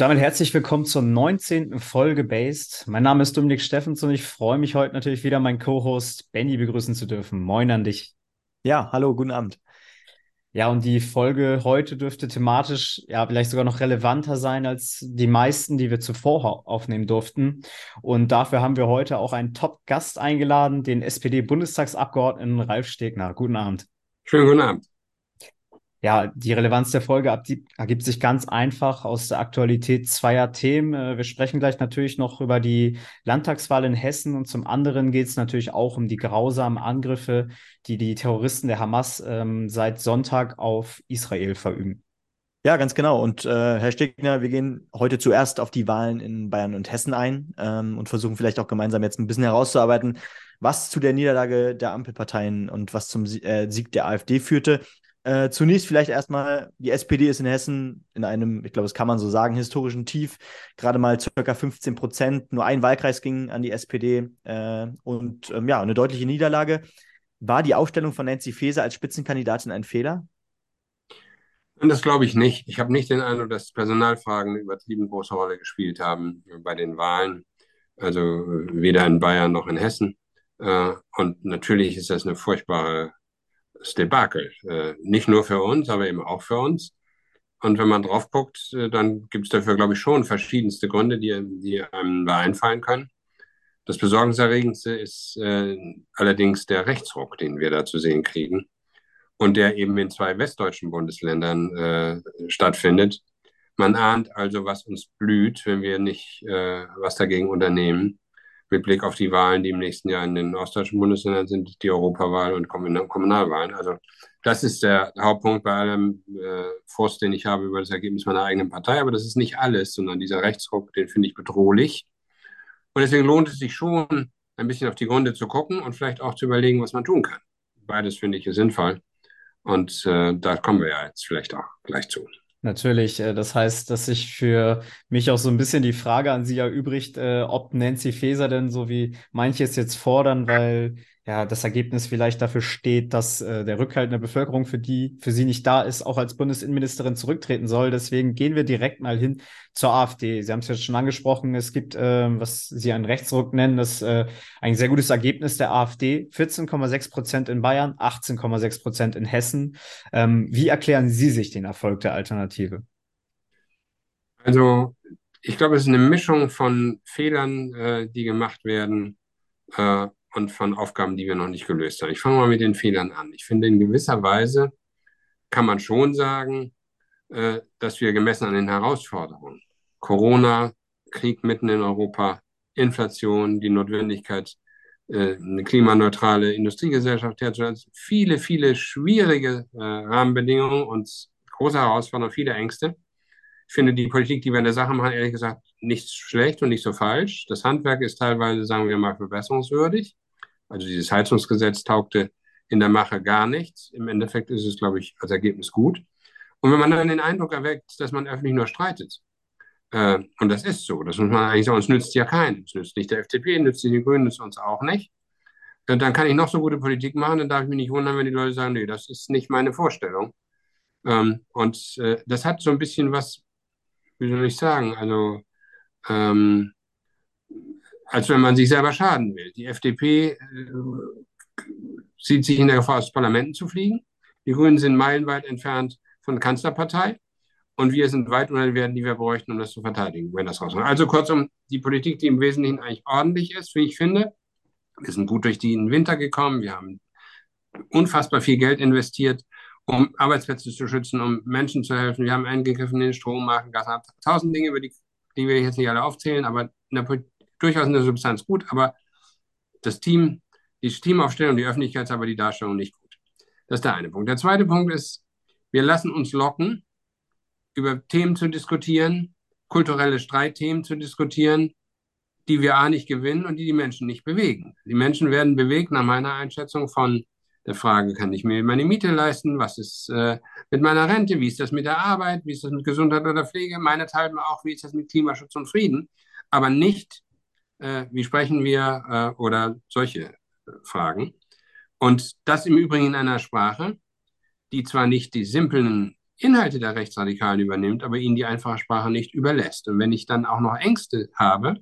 Und damit herzlich willkommen zur 19. Folge Based. Mein Name ist Dominik Steffens und ich freue mich heute natürlich wieder, meinen Co-Host Benny begrüßen zu dürfen. Moin an dich. Ja, hallo, guten Abend. Ja, und die Folge heute dürfte thematisch ja vielleicht sogar noch relevanter sein als die meisten, die wir zuvor aufnehmen durften. Und dafür haben wir heute auch einen Top-Gast eingeladen, den SPD-Bundestagsabgeordneten Ralf Stegner. Guten Abend. Schönen guten Abend. Ja, die Relevanz der Folge ergibt sich ganz einfach aus der Aktualität zweier Themen. Äh, wir sprechen gleich natürlich noch über die Landtagswahl in Hessen und zum anderen geht es natürlich auch um die grausamen Angriffe, die die Terroristen der Hamas ähm, seit Sonntag auf Israel verüben. Ja, ganz genau. Und äh, Herr Stegner, wir gehen heute zuerst auf die Wahlen in Bayern und Hessen ein ähm, und versuchen vielleicht auch gemeinsam jetzt ein bisschen herauszuarbeiten, was zu der Niederlage der Ampelparteien und was zum äh, Sieg der AfD führte. Äh, zunächst vielleicht erstmal, die SPD ist in Hessen in einem, ich glaube, das kann man so sagen, historischen Tief. Gerade mal circa 15 Prozent. Nur ein Wahlkreis ging an die SPD äh, und ähm, ja, eine deutliche Niederlage. War die Aufstellung von Nancy Faeser als Spitzenkandidatin ein Fehler? Das glaube ich nicht. Ich habe nicht den Eindruck, dass Personalfragen eine übertrieben große Rolle gespielt haben bei den Wahlen. Also weder in Bayern noch in Hessen. Äh, und natürlich ist das eine furchtbare Debakel. Äh, nicht nur für uns, aber eben auch für uns. Und wenn man drauf guckt, äh, dann gibt es dafür, glaube ich, schon verschiedenste Gründe, die, die einem da einfallen können. Das Besorgniserregendste ist äh, allerdings der Rechtsruck, den wir da zu sehen kriegen und der eben in zwei westdeutschen Bundesländern äh, stattfindet. Man ahnt also, was uns blüht, wenn wir nicht äh, was dagegen unternehmen mit Blick auf die Wahlen, die im nächsten Jahr in den ostdeutschen Bundesländern sind, die Europawahl und Kommunalwahlen. Also das ist der Hauptpunkt bei allem äh, Frust, den ich habe über das Ergebnis meiner eigenen Partei. Aber das ist nicht alles, sondern dieser Rechtsruck, den finde ich bedrohlich. Und deswegen lohnt es sich schon, ein bisschen auf die Gründe zu gucken und vielleicht auch zu überlegen, was man tun kann. Beides finde ich sinnvoll. Und äh, da kommen wir ja jetzt vielleicht auch gleich zu. Natürlich, äh, das heißt, dass sich für mich auch so ein bisschen die Frage an Sie erübrigt, äh, ob Nancy Faeser denn so wie manche es jetzt fordern, weil ja, das Ergebnis vielleicht dafür steht, dass äh, der Rückhalt in der Bevölkerung für die, für sie nicht da ist, auch als Bundesinnenministerin zurücktreten soll. Deswegen gehen wir direkt mal hin zur AfD. Sie haben es jetzt schon angesprochen, es gibt, äh, was Sie einen Rechtsruck nennen, das äh, ein sehr gutes Ergebnis der AfD. 14,6 Prozent in Bayern, 18,6 Prozent in Hessen. Ähm, wie erklären Sie sich den Erfolg der Alternative? Also, ich glaube, es ist eine Mischung von Fehlern, äh, die gemacht werden äh, und von Aufgaben, die wir noch nicht gelöst haben. Ich fange mal mit den Fehlern an. Ich finde, in gewisser Weise kann man schon sagen, äh, dass wir gemessen an den Herausforderungen, Corona, Krieg mitten in Europa, Inflation, die Notwendigkeit, äh, eine klimaneutrale Industriegesellschaft herzustellen, viele, viele schwierige äh, Rahmenbedingungen und große Herausforderungen, viele Ängste. Ich finde die Politik, die wir in der Sache machen, ehrlich gesagt, nicht schlecht und nicht so falsch. Das Handwerk ist teilweise, sagen wir mal, verbesserungswürdig. Also dieses Heizungsgesetz taugte in der Mache gar nichts. Im Endeffekt ist es, glaube ich, als Ergebnis gut. Und wenn man dann den Eindruck erweckt, dass man öffentlich nur streitet, äh, und das ist so, das muss man eigentlich sagen, es nützt ja keinen. Es nützt nicht der FDP, nützt den Grünen, nützt uns auch nicht. Äh, dann kann ich noch so gute Politik machen, dann darf ich mich nicht wundern, wenn die Leute sagen, nee, das ist nicht meine Vorstellung. Ähm, und äh, das hat so ein bisschen was wie soll ich sagen, also ähm, als wenn man sich selber schaden will. Die FDP äh, sieht sich in der Gefahr, aus Parlamenten zu fliegen. Die Grünen sind meilenweit entfernt von der Kanzlerpartei. Und wir sind weit unter den Werten, die wir bräuchten, um das zu verteidigen, wenn das rauskommt. Also kurzum, die Politik, die im Wesentlichen eigentlich ordentlich ist, wie ich finde. Wir sind gut durch den Winter gekommen. Wir haben unfassbar viel Geld investiert um Arbeitsplätze zu schützen, um Menschen zu helfen. Wir haben eingegriffen in den Strommarkt, Gas, tausend Dinge, über die, die wir jetzt nicht alle aufzählen, aber in der, durchaus in der Substanz gut. Aber das Team, die Teamaufstellung, die Öffentlichkeitsarbeit, die Darstellung nicht gut. Das ist der eine Punkt. Der zweite Punkt ist, wir lassen uns locken, über Themen zu diskutieren, kulturelle Streitthemen zu diskutieren, die wir A nicht gewinnen und die die Menschen nicht bewegen. Die Menschen werden bewegt, nach meiner Einschätzung, von der Frage, kann ich mir meine Miete leisten? Was ist äh, mit meiner Rente? Wie ist das mit der Arbeit? Wie ist das mit Gesundheit oder Pflege? Meinethalben auch, wie ist das mit Klimaschutz und Frieden? Aber nicht, äh, wie sprechen wir äh, oder solche äh, Fragen. Und das im Übrigen in einer Sprache, die zwar nicht die simplen Inhalte der Rechtsradikalen übernimmt, aber ihnen die einfache Sprache nicht überlässt. Und wenn ich dann auch noch Ängste habe,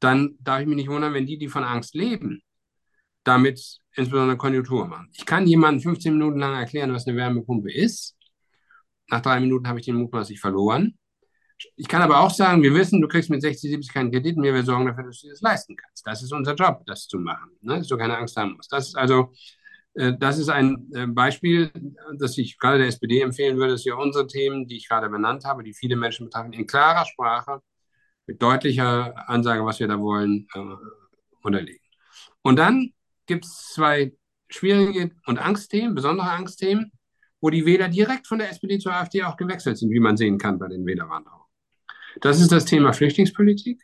dann darf ich mich nicht wundern, wenn die, die von Angst leben, damit insbesondere Konjunktur machen. Ich kann jemandem 15 Minuten lang erklären, was eine Wärmepumpe ist. Nach drei Minuten habe ich den mutmaßlich verloren. Ich kann aber auch sagen, wir wissen, du kriegst mit 60, 70 keinen Kredit mehr, wir sorgen dafür, dass du das leisten kannst. Das ist unser Job, das zu machen, ne? dass du keine Angst haben musst. Das ist also, äh, das ist ein äh, Beispiel, das ich gerade der SPD empfehlen würde, dass wir unsere Themen, die ich gerade benannt habe, die viele Menschen betreffen, in klarer Sprache, mit deutlicher Ansage, was wir da wollen, äh, unterlegen. Und dann gibt es zwei schwierige und Angstthemen, besondere Angstthemen, wo die Wähler direkt von der SPD zur AfD auch gewechselt sind, wie man sehen kann bei den Wählerwanderungen. Das ist das Thema Flüchtlingspolitik.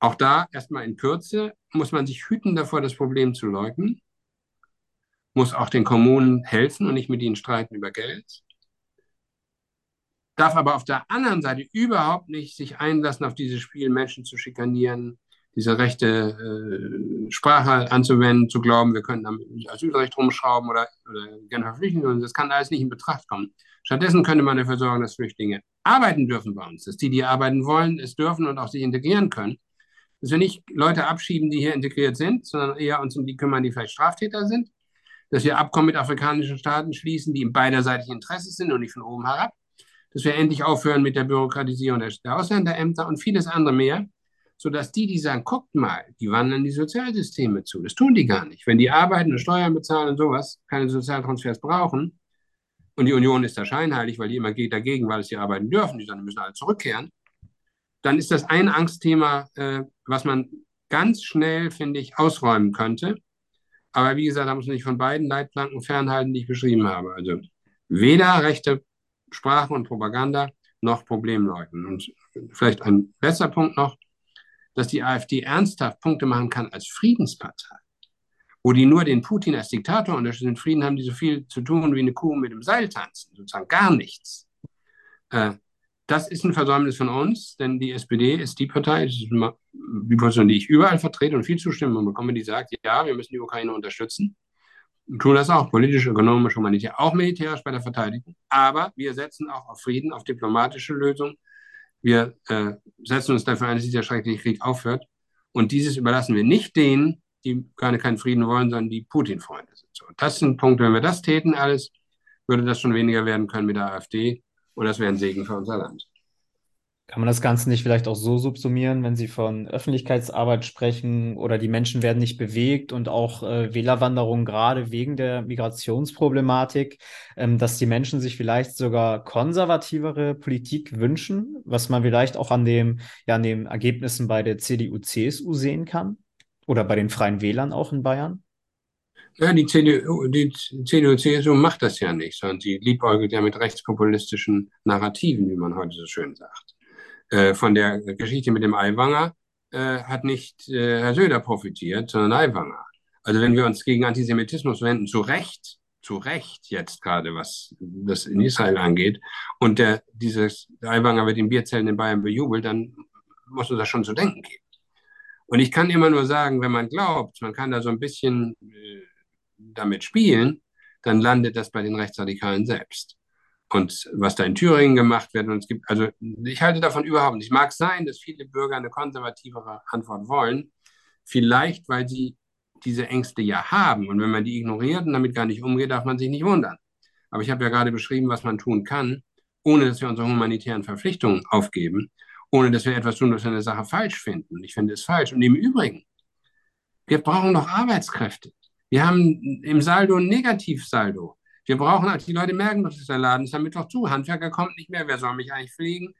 Auch da erstmal in Kürze muss man sich hüten davor, das Problem zu leugnen, muss auch den Kommunen helfen und nicht mit ihnen streiten über Geld, darf aber auf der anderen Seite überhaupt nicht sich einlassen auf dieses Spiel, Menschen zu schikanieren, diese rechte äh, Sprache anzuwenden, zu glauben, wir können am Asylrecht rumschrauben oder, oder Genfer Flüchtlinge. Das kann alles nicht in Betracht kommen. Stattdessen könnte man dafür sorgen, dass Flüchtlinge arbeiten dürfen bei uns, dass die, die arbeiten wollen, es dürfen und auch sich integrieren können. Dass wir nicht Leute abschieben, die hier integriert sind, sondern eher uns um die kümmern, die vielleicht Straftäter sind. Dass wir Abkommen mit afrikanischen Staaten schließen, die im beiderseitigen Interesse sind und nicht von oben herab. Dass wir endlich aufhören mit der Bürokratisierung der Ausländerämter und vieles andere mehr sodass die, die sagen, guckt mal, die wandern die Sozialsysteme zu. Das tun die gar nicht. Wenn die arbeiten und Steuern bezahlen und sowas, keine Sozialtransfers brauchen, und die Union ist da scheinheilig, weil die immer geht dagegen, weil sie arbeiten dürfen, die müssen alle zurückkehren, dann ist das ein Angstthema, äh, was man ganz schnell, finde ich, ausräumen könnte. Aber wie gesagt, da muss man sich von beiden Leitplanken fernhalten, die ich beschrieben habe. Also weder rechte Sprache und Propaganda noch Problemleugnen. Und vielleicht ein letzter Punkt noch dass die AfD ernsthaft Punkte machen kann als Friedenspartei, wo die nur den Putin als Diktator unterstützen. Frieden haben die so viel zu tun wie eine Kuh mit dem Seil tanzen, sozusagen gar nichts. Äh, das ist ein Versäumnis von uns, denn die SPD ist die Partei, ist die Position, die ich überall vertrete und viel Zustimmung bekomme, die sagt, ja, wir müssen die Ukraine unterstützen. Wir tun das auch politisch, ökonomisch, humanitär, auch militärisch bei der Verteidigung. Aber wir setzen auch auf Frieden, auf diplomatische Lösungen wir äh, setzen uns dafür ein, dass dieser schreckliche Krieg aufhört. Und dieses überlassen wir nicht denen, die gerne keinen Frieden wollen, sondern die Putin-Freunde sind. So, das sind Punkte, wenn wir das täten alles, würde das schon weniger werden können mit der AfD. Und das wäre ein Segen für unser Land. Kann man das Ganze nicht vielleicht auch so subsumieren, wenn Sie von Öffentlichkeitsarbeit sprechen oder die Menschen werden nicht bewegt und auch äh, Wählerwanderung gerade wegen der Migrationsproblematik, ähm, dass die Menschen sich vielleicht sogar konservativere Politik wünschen, was man vielleicht auch an dem, ja, an den Ergebnissen bei der CDU, CSU sehen kann? Oder bei den Freien Wählern auch in Bayern? Ja, die CDU, die CDU, CSU macht das ja nicht, sondern sie liebäugelt ja mit rechtspopulistischen Narrativen, wie man heute so schön sagt. Äh, von der Geschichte mit dem Aiwanger äh, hat nicht äh, Herr Söder profitiert, sondern Aiwanger. Also wenn wir uns gegen Antisemitismus wenden, zu Recht, zu Recht jetzt gerade, was das in Israel angeht, und der, dieses Aiwanger wird in Bierzellen in Bayern bejubelt, dann muss uns das schon zu denken geben. Und ich kann immer nur sagen, wenn man glaubt, man kann da so ein bisschen äh, damit spielen, dann landet das bei den Rechtsradikalen selbst und was da in Thüringen gemacht wird. Und es gibt, also ich halte davon überhaupt nicht. Mag sein, dass viele Bürger eine konservativere Antwort wollen, vielleicht weil sie diese Ängste ja haben. Und wenn man die ignoriert und damit gar nicht umgeht, darf man sich nicht wundern. Aber ich habe ja gerade beschrieben, was man tun kann, ohne dass wir unsere humanitären Verpflichtungen aufgeben, ohne dass wir etwas tun, was wir eine Sache falsch finden. Ich finde es falsch. Und im Übrigen, wir brauchen noch Arbeitskräfte. Wir haben im Saldo ein Negativsaldo. Wir brauchen, halt, die Leute merken dass der Laden ist am Mittwoch zu, Handwerker kommt nicht mehr, wer soll mich eigentlich pflegen?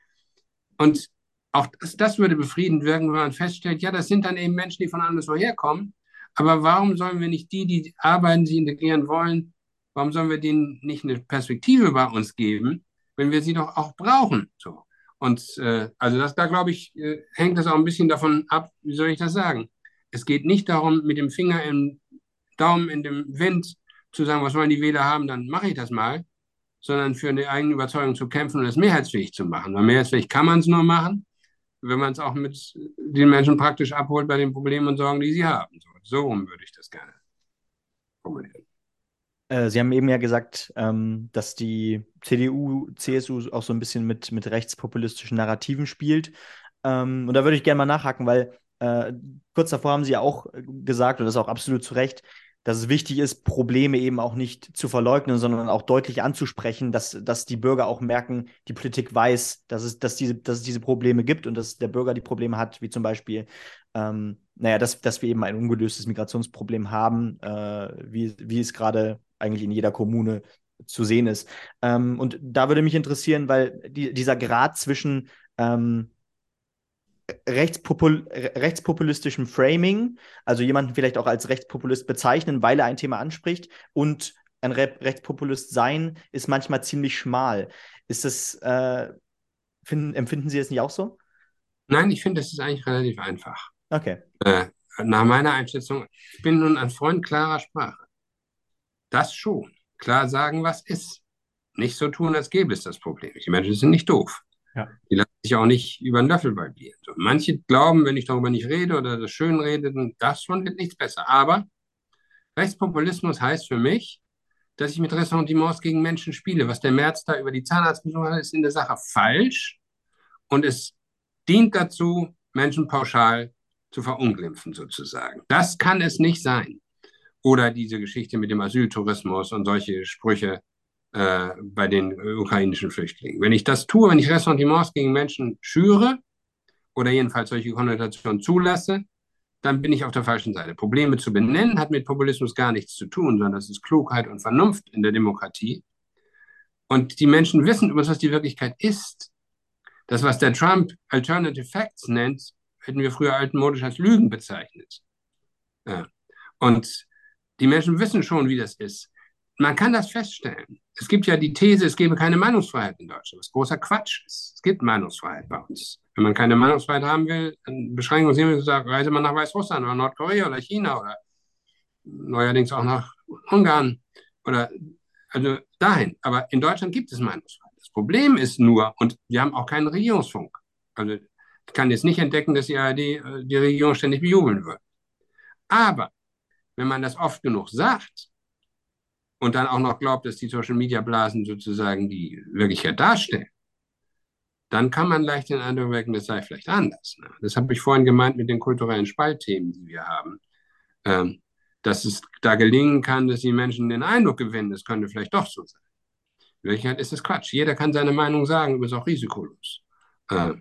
Und auch das, das würde befriedend wirken, wenn man feststellt, ja, das sind dann eben Menschen, die von anderswo herkommen. Aber warum sollen wir nicht die, die arbeiten, sie integrieren wollen, warum sollen wir denen nicht eine Perspektive bei uns geben, wenn wir sie doch auch brauchen? So. Und äh, also das, da glaube ich, äh, hängt das auch ein bisschen davon ab, wie soll ich das sagen? Es geht nicht darum, mit dem Finger im Daumen in dem Wind zu sagen, was wollen die Wähler haben, dann mache ich das mal, sondern für eine eigene Überzeugung zu kämpfen und es mehrheitsfähig zu machen. Weil mehrheitsfähig kann man es nur machen, wenn man es auch mit den Menschen praktisch abholt bei den Problemen und Sorgen, die sie haben. So, so rum würde ich das gerne formulieren. Äh, Sie haben eben ja gesagt, ähm, dass die CDU, CSU auch so ein bisschen mit, mit rechtspopulistischen Narrativen spielt. Ähm, und da würde ich gerne mal nachhaken, weil äh, kurz davor haben Sie ja auch gesagt, und das ist auch absolut zu Recht, dass es wichtig ist, Probleme eben auch nicht zu verleugnen, sondern auch deutlich anzusprechen, dass, dass die Bürger auch merken, die Politik weiß, dass es, dass, diese, dass es diese Probleme gibt und dass der Bürger die Probleme hat, wie zum Beispiel, ähm, naja, dass, dass wir eben ein ungelöstes Migrationsproblem haben, äh, wie, wie es gerade eigentlich in jeder Kommune zu sehen ist. Ähm, und da würde mich interessieren, weil die, dieser Grad zwischen ähm, rechtspopul rechtspopulistischem Framing, also jemanden vielleicht auch als Rechtspopulist bezeichnen, weil er ein Thema anspricht und ein Re Rechtspopulist sein, ist manchmal ziemlich schmal. Ist das, äh, finden, empfinden Sie das nicht auch so? Nein, ich finde, es ist eigentlich relativ einfach. Okay. Äh, nach meiner Einschätzung, ich bin nun ein Freund klarer Sprache. Das schon. Klar sagen, was ist. Nicht so tun, als gäbe es das Problem. Die Menschen sind nicht doof. Ja. Die lassen sich auch nicht über den Löffel balbieren. So, manche glauben, wenn ich darüber nicht rede oder das schön rede, dann das schon wird nichts besser. Aber Rechtspopulismus heißt für mich, dass ich mit Ressentiments gegen Menschen spiele. Was der März da über die Zahnarztbesuche hat, ist in der Sache falsch. Und es dient dazu, Menschen pauschal zu verunglimpfen, sozusagen. Das kann es nicht sein. Oder diese Geschichte mit dem Asyltourismus und solche Sprüche, äh, bei den ukrainischen Flüchtlingen. Wenn ich das tue, wenn ich Ressentiments gegen Menschen schüre oder jedenfalls solche Konnotationen zulasse, dann bin ich auf der falschen Seite. Probleme zu benennen hat mit Populismus gar nichts zu tun, sondern das ist Klugheit und Vernunft in der Demokratie. Und die Menschen wissen übrigens, was die Wirklichkeit ist. Das, was der Trump Alternative Facts nennt, hätten wir früher altmodisch als Lügen bezeichnet. Ja. Und die Menschen wissen schon, wie das ist. Man kann das feststellen. Es gibt ja die These, es gebe keine Meinungsfreiheit in Deutschland, was großer Quatsch ist. Es gibt Meinungsfreiheit bei uns. Wenn man keine Meinungsfreiheit haben will, dann beschränken uns immer gesagt, reise man nach Weißrussland oder Nordkorea oder China oder neuerdings auch nach Ungarn oder also dahin. Aber in Deutschland gibt es Meinungsfreiheit. Das Problem ist nur, und wir haben auch keinen Regierungsfunk. Also ich kann jetzt nicht entdecken, dass die ARD äh, die Regierung ständig bejubeln wird. Aber wenn man das oft genug sagt, und dann auch noch glaubt, dass die Social Media Blasen sozusagen die Wirklichkeit darstellen, dann kann man leicht den Eindruck wecken, das sei vielleicht anders. Ne? Das habe ich vorhin gemeint mit den kulturellen Spaltthemen, die wir haben. Ähm, dass es da gelingen kann, dass die Menschen den Eindruck gewinnen, das könnte vielleicht doch so sein. In Wirklichkeit ist es Quatsch. Jeder kann seine Meinung sagen, ist auch risikolos. Äh,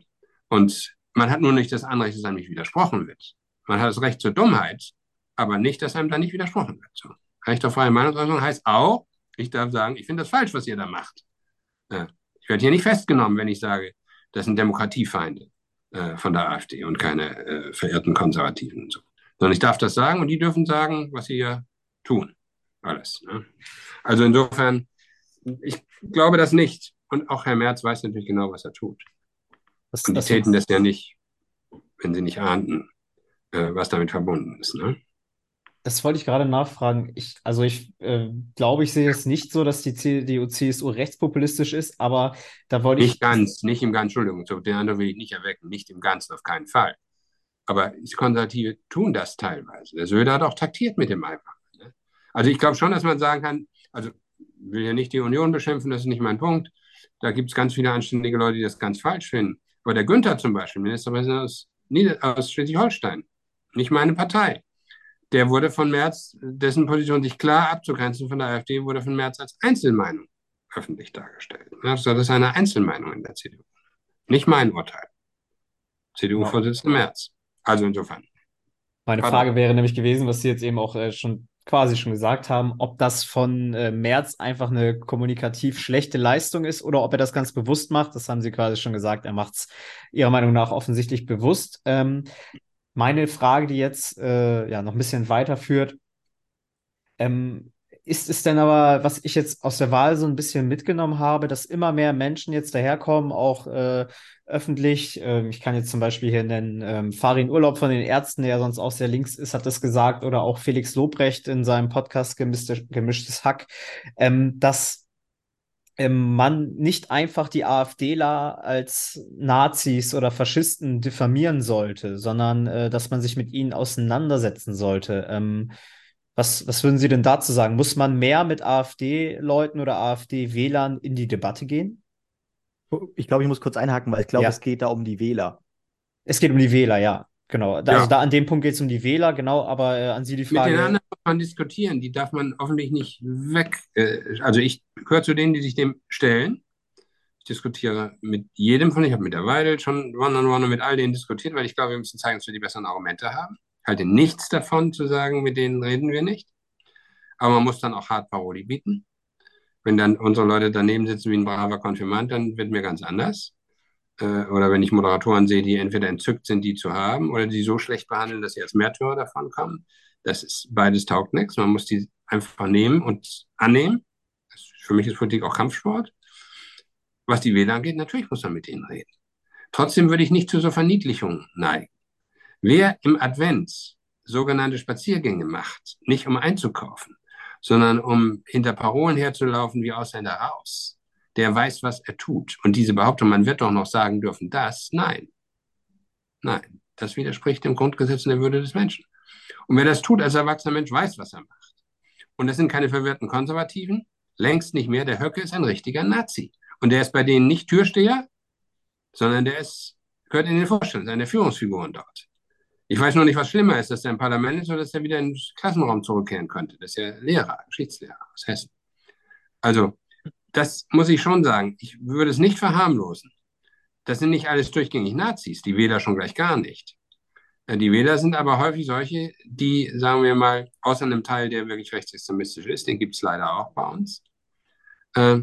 und man hat nur nicht das Anrecht, dass einem nicht widersprochen wird. Man hat das Recht zur Dummheit, aber nicht, dass einem da nicht widersprochen wird. So. Recht auf freie Meinungsäußerung heißt auch, ich darf sagen, ich finde das falsch, was ihr da macht. Äh, ich werde hier nicht festgenommen, wenn ich sage, das sind Demokratiefeinde äh, von der AfD und keine äh, verehrten Konservativen und so. Sondern ich darf das sagen und die dürfen sagen, was sie hier tun. Alles. Ne? Also insofern, ich glaube das nicht. Und auch Herr Merz weiß natürlich genau, was er tut. Das, und die täten das ja nicht, wenn sie nicht ahnten, äh, was damit verbunden ist. Ne? Das wollte ich gerade nachfragen. Ich, also ich äh, glaube, ich sehe es nicht so, dass die CDU, CSU rechtspopulistisch ist, aber da wollte nicht ich. Nicht ganz, nicht im Ganzen, Entschuldigung, den anderen will ich nicht erwecken, nicht im Ganzen, auf keinen Fall. Aber die Konservative tun das teilweise. Der Söder hat auch taktiert mit dem einfach. Ne? Also ich glaube schon, dass man sagen kann, also will ja nicht die Union beschimpfen, das ist nicht mein Punkt. Da gibt es ganz viele anständige Leute, die das ganz falsch finden. Aber der Günther zum Beispiel, Ministerpräsident aus, aus Schleswig-Holstein, nicht meine Partei der wurde von Merz, dessen Position sich klar abzugrenzen von der AfD, wurde von Merz als Einzelmeinung öffentlich dargestellt. Das ist eine Einzelmeinung in der CDU. Nicht mein Urteil. CDU-Vorsitzender Merz. Also insofern. Meine Frage wäre nämlich gewesen, was Sie jetzt eben auch äh, schon quasi schon gesagt haben, ob das von äh, Merz einfach eine kommunikativ schlechte Leistung ist oder ob er das ganz bewusst macht. Das haben Sie quasi schon gesagt. Er macht es Ihrer Meinung nach offensichtlich bewusst. Ähm, meine Frage, die jetzt äh, ja noch ein bisschen weiterführt, ähm, ist es denn aber, was ich jetzt aus der Wahl so ein bisschen mitgenommen habe, dass immer mehr Menschen jetzt daherkommen, auch äh, öffentlich. Ähm, ich kann jetzt zum Beispiel hier nennen, ähm, Farin Urlaub von den Ärzten, der sonst auch sehr links ist, hat das gesagt, oder auch Felix Lobrecht in seinem Podcast Gemischte, Gemischtes Hack, ähm, dass man nicht einfach die AfDler als Nazis oder Faschisten diffamieren sollte, sondern äh, dass man sich mit ihnen auseinandersetzen sollte. Ähm, Was, was würden Sie denn dazu sagen? Muss man mehr mit AfD-Leuten oder AfD-Wählern in die Debatte gehen? Ich glaube, ich muss kurz einhaken, weil ich glaube, ja. es geht da um die Wähler. Es geht um die Wähler, ja. Genau. Da, ja. Also da an dem Punkt geht es um die Wähler, genau, aber äh, an Sie die Frage. Mit den anderen muss man diskutieren, die darf man hoffentlich nicht weg. Äh, also ich gehöre zu denen, die sich dem stellen. Ich diskutiere mit jedem von, ich habe mit der Weidel schon one-on-one und mit all denen diskutiert, weil ich glaube, wir müssen zeigen, dass wir die besseren Argumente haben. Ich halte nichts davon zu sagen, mit denen reden wir nicht. Aber man muss dann auch hart Paroli bieten. Wenn dann unsere Leute daneben sitzen wie ein braver Konfirmand, dann wird mir ganz anders äh, oder wenn ich Moderatoren sehe, die entweder entzückt sind, die zu haben, oder die so schlecht behandeln, dass sie als Märtyrer davon kommen. Das ist beides taugt nichts. Man muss die einfach nehmen und annehmen. Das, für mich ist Politik auch Kampfsport. Was die Wähler angeht, natürlich muss man mit ihnen reden. Trotzdem würde ich nicht zu so Verniedlichungen neigen. Wer im Advent sogenannte Spaziergänge macht, nicht um einzukaufen, sondern um hinter Parolen herzulaufen wie Ausländer raus, der weiß, was er tut. Und diese Behauptung, man wird doch noch sagen dürfen, das, nein. Nein, das widerspricht dem Grundgesetz und der Würde des Menschen. Und wer das tut als erwachsener Mensch, weiß, was er macht. Und das sind keine verwirrten Konservativen, längst nicht mehr. Der Höcke ist ein richtiger Nazi. Und der ist bei denen nicht Türsteher, sondern der ist, gehört in den Vorstand, seine Führungsfiguren dort. Ich weiß noch nicht, was schlimmer ist, dass er im Parlament ist oder dass er wieder in den Klassenraum zurückkehren könnte. Das ist ja Lehrer, Geschichtslehrer aus Hessen. Also, das muss ich schon sagen. Ich würde es nicht verharmlosen. Das sind nicht alles durchgängig Nazis, die Wähler schon gleich gar nicht. Äh, die Wähler sind aber häufig solche, die, sagen wir mal, außer einem Teil, der wirklich rechtsextremistisch ist, den gibt es leider auch bei uns. Äh,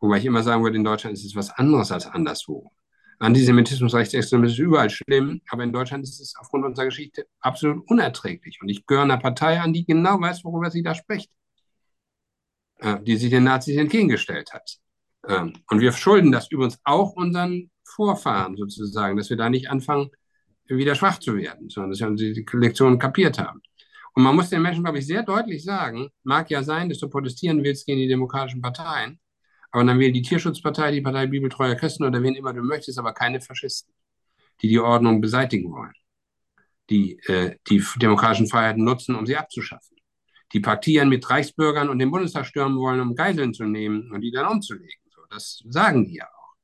wobei ich immer sagen würde, in Deutschland ist es was anderes als anderswo. Antisemitismus, Rechtsextremismus ist überall schlimm, aber in Deutschland ist es aufgrund unserer Geschichte absolut unerträglich. Und ich gehöre einer Partei an, die genau weiß, worüber sie da spricht. Äh, die sich den Nazis entgegengestellt hat. Ähm, und wir schulden das übrigens auch unseren Vorfahren sozusagen, dass wir da nicht anfangen, wieder schwach zu werden, sondern dass wir die Lektion kapiert haben. Und man muss den Menschen, glaube ich, sehr deutlich sagen, mag ja sein, dass du protestieren willst gegen die demokratischen Parteien, aber dann wähl die Tierschutzpartei, die Partei Bibeltreuer Christen oder wen immer du möchtest, aber keine Faschisten, die die Ordnung beseitigen wollen, die äh, die demokratischen Freiheiten nutzen, um sie abzuschaffen die paktieren mit Reichsbürgern und den Bundestag stürmen wollen, um Geiseln zu nehmen und die dann umzulegen. So, das sagen die ja auch.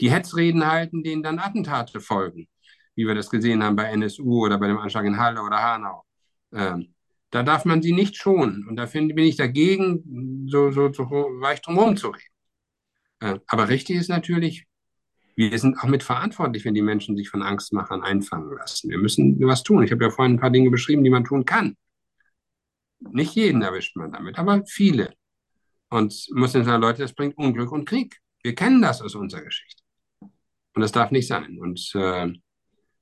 Die Hetzreden halten, denen dann Attentate folgen, wie wir das gesehen haben bei NSU oder bei dem Anschlag in Halle oder Hanau. Ähm, da darf man sie nicht schonen. Und da find, bin ich dagegen, so, so, so weich drum zu reden. Äh, aber richtig ist natürlich, wir sind auch mit verantwortlich, wenn die Menschen sich von Angstmachern einfangen lassen. Wir müssen was tun. Ich habe ja vorhin ein paar Dinge beschrieben, die man tun kann. Nicht jeden erwischt man damit, aber viele. Und muss sagen, Leute, das bringt Unglück und Krieg. Wir kennen das aus unserer Geschichte. Und das darf nicht sein. Und, äh,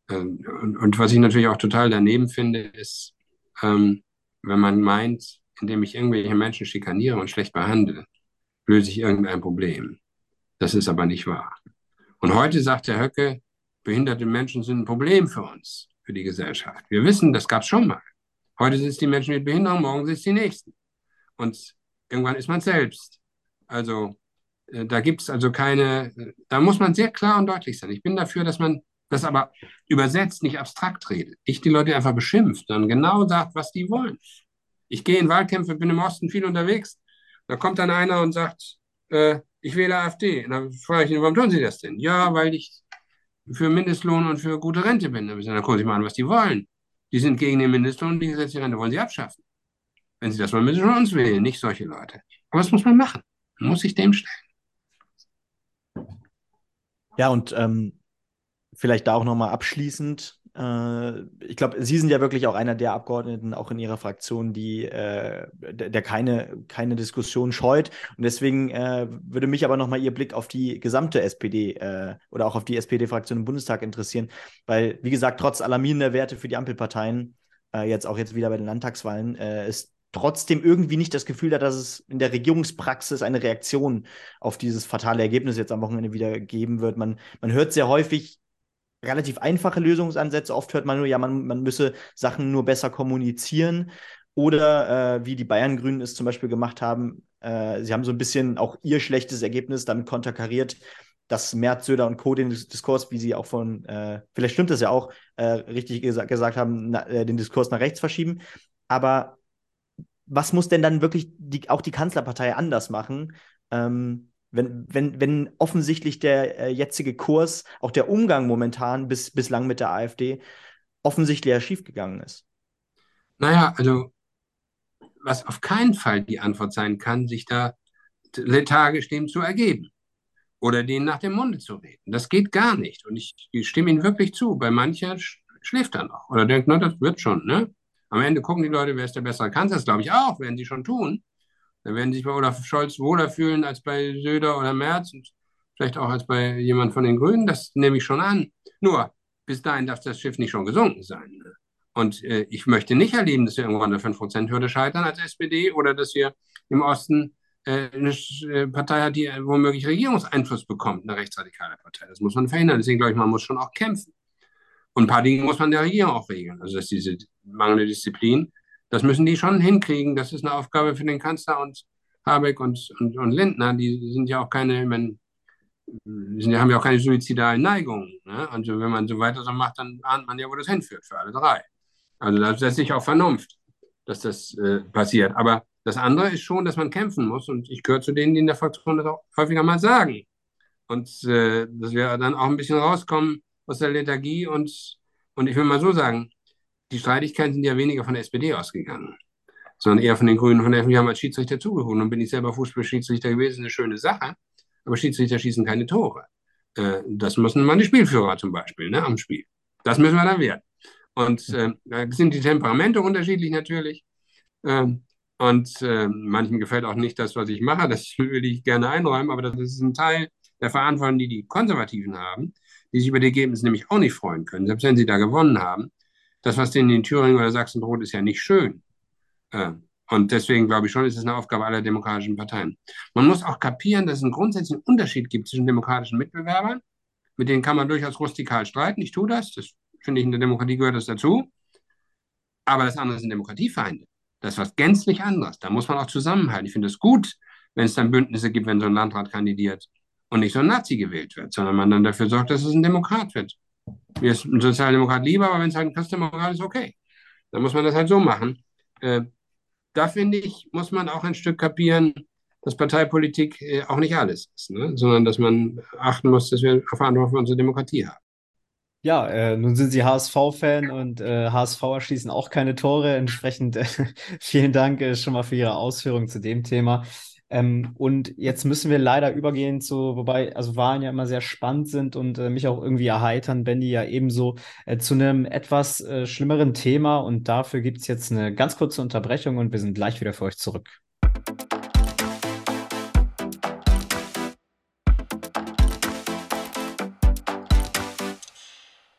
äh, und, und, was ich natürlich auch total daneben finde, ist, ähm, wenn man meint, indem ich irgendwelche Menschen schikaniere und schlecht behandle, löse ich irgendein Problem. Das ist aber nicht wahr. Und heute sagt der Höcke, behinderte Menschen sind ein Problem für uns, für die Gesellschaft. Wir wissen, das gab es schon mal. Heute sind es die Menschen mit Behinderung, morgen sind es die Nächsten. Und irgendwann ist man selbst. Also äh, da gibt es also keine, da muss man sehr klar und deutlich sein. Ich bin dafür, dass man das aber übersetzt, nicht abstrakt redet. Ich die Leute einfach beschimpft, dann genau sagt, was die wollen. Ich gehe in Wahlkämpfe, bin im Osten viel unterwegs. Da kommt dann einer und sagt, äh, ich wähle AfD. Und dann frage ich ihn, warum tun Sie das denn? Ja, weil ich für Mindestlohn und für gute Rente bin. Dann gucke ich mal an, was die wollen. Die sind gegen den Mindestlohn und die gesetzliche Rente wollen sie abschaffen. Wenn sie das wollen, müssen sie schon uns wählen, nicht solche Leute. Aber was muss man machen? Man muss sich dem stellen. Ja, und ähm, vielleicht da auch nochmal abschließend ich glaube, Sie sind ja wirklich auch einer der Abgeordneten, auch in Ihrer Fraktion, die äh, der, keine, keine Diskussion scheut. Und deswegen äh, würde mich aber nochmal Ihr Blick auf die gesamte SPD äh, oder auch auf die SPD-Fraktion im Bundestag interessieren, weil, wie gesagt, trotz alarmierender Werte für die Ampelparteien, äh, jetzt auch jetzt wieder bei den Landtagswahlen, ist trotzdem irgendwie nicht das Gefühl da, dass es in der Regierungspraxis eine Reaktion auf dieses fatale Ergebnis jetzt am Wochenende wieder geben wird. Man, man hört sehr häufig, relativ einfache Lösungsansätze. Oft hört man nur, ja, man, man müsse Sachen nur besser kommunizieren. Oder äh, wie die Bayern-Grünen es zum Beispiel gemacht haben, äh, sie haben so ein bisschen auch ihr schlechtes Ergebnis damit konterkariert, dass Merz, Söder und Co. den Diskurs, wie sie auch von, äh, vielleicht stimmt das ja auch, äh, richtig gesa gesagt haben, na, äh, den Diskurs nach rechts verschieben. Aber was muss denn dann wirklich die, auch die Kanzlerpartei anders machen? Ähm, wenn, wenn, wenn offensichtlich der äh, jetzige Kurs, auch der Umgang momentan bis, bislang mit der AfD, offensichtlich ja schiefgegangen ist. Naja, also was auf keinen Fall die Antwort sein kann, sich da lethargisch dem zu ergeben oder denen nach dem Munde zu reden. Das geht gar nicht. Und ich, ich stimme Ihnen wirklich zu. Bei manchen schläft er noch oder denkt, na, das wird schon. Ne? Am Ende gucken die Leute, wer ist der bessere Kanzler. Das glaube ich auch, werden sie schon tun. Dann werden sich bei Olaf Scholz wohler fühlen als bei Söder oder Merz und vielleicht auch als bei jemand von den Grünen. Das nehme ich schon an. Nur, bis dahin darf das Schiff nicht schon gesunken sein. Ne? Und äh, ich möchte nicht erleben, dass wir irgendwann an der 5%-Hürde scheitern als SPD oder dass wir im Osten äh, eine äh, Partei hat, die womöglich Regierungseinfluss bekommt, eine rechtsradikale Partei. Das muss man verhindern. Deswegen glaube ich, man muss schon auch kämpfen. Und ein paar Dinge muss man der Regierung auch regeln. Also dass diese mangelnde Disziplin, das müssen die schon hinkriegen. Das ist eine Aufgabe für den Kanzler und Habeck und, und, und Lindner. Die sind ja auch keine, wenn, die haben ja auch keine suizidalen Neigungen. Ne? Also wenn man so weiter so macht, dann ahnt man ja, wo das hinführt für alle drei. Also da setzt sich auch Vernunft, dass das äh, passiert. Aber das andere ist schon, dass man kämpfen muss. Und ich gehöre zu denen, die in der Fraktion das auch häufiger mal sagen. Und äh, dass wir dann auch ein bisschen rauskommen aus der Lethargie. Und, und ich will mal so sagen, die Streitigkeiten sind ja weniger von der SPD ausgegangen, sondern eher von den Grünen, von der wir haben als Schiedsrichter zugeholt. Und bin ich selber Fußballschiedsrichter gewesen, eine schöne Sache. Aber Schiedsrichter schießen keine Tore. Äh, das müssen meine Spielführer zum Beispiel ne, am Spiel. Das müssen wir dann werden. Und äh, da sind die Temperamente unterschiedlich natürlich. Ähm, und äh, manchen gefällt auch nicht das, was ich mache. Das würde ich gerne einräumen, aber das ist ein Teil der Verantwortung, die die Konservativen haben, die sich über die Ergebnisse nämlich auch nicht freuen können, selbst wenn sie da gewonnen haben. Das, was in Thüringen oder Sachsen droht, ist ja nicht schön. Äh, und deswegen glaube ich schon, ist es eine Aufgabe aller demokratischen Parteien. Man muss auch kapieren, dass es einen grundsätzlichen Unterschied gibt zwischen demokratischen Mitbewerbern, mit denen kann man durchaus rustikal streiten. Ich tue das, das finde ich in der Demokratie gehört das dazu. Aber das andere sind Demokratiefeinde. Das ist was gänzlich anderes. Da muss man auch zusammenhalten. Ich finde es gut, wenn es dann Bündnisse gibt, wenn so ein Landrat kandidiert und nicht so ein Nazi gewählt wird, sondern man dann dafür sorgt, dass es ein Demokrat wird. Mir ist ein Sozialdemokrat lieber, aber wenn es halt ein Christdemokrat ist, okay. Dann muss man das halt so machen. Äh, da finde ich, muss man auch ein Stück kapieren, dass Parteipolitik äh, auch nicht alles ist, ne? sondern dass man achten muss, dass wir Verantwortung für unsere Demokratie haben. Ja, äh, nun sind Sie HSV-Fan und äh, HSV erschließen auch keine Tore. Entsprechend vielen Dank äh, schon mal für Ihre Ausführungen zu dem Thema. Ähm, und jetzt müssen wir leider übergehen zu, wobei also Wahlen ja immer sehr spannend sind und äh, mich auch irgendwie erheitern, Benny ja ebenso, äh, zu einem etwas äh, schlimmeren Thema. Und dafür gibt es jetzt eine ganz kurze Unterbrechung und wir sind gleich wieder für euch zurück.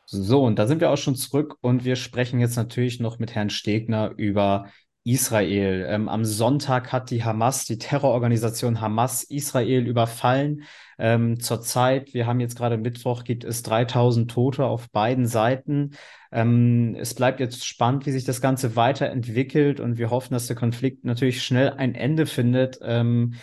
So, und da sind wir auch schon zurück und wir sprechen jetzt natürlich noch mit Herrn Stegner über Israel. Ähm, am Sonntag hat die Hamas, die Terrororganisation Hamas, Israel überfallen. Ähm, zurzeit, wir haben jetzt gerade Mittwoch, gibt es 3000 Tote auf beiden Seiten. Ähm, es bleibt jetzt spannend, wie sich das Ganze weiterentwickelt und wir hoffen, dass der Konflikt natürlich schnell ein Ende findet. Ähm,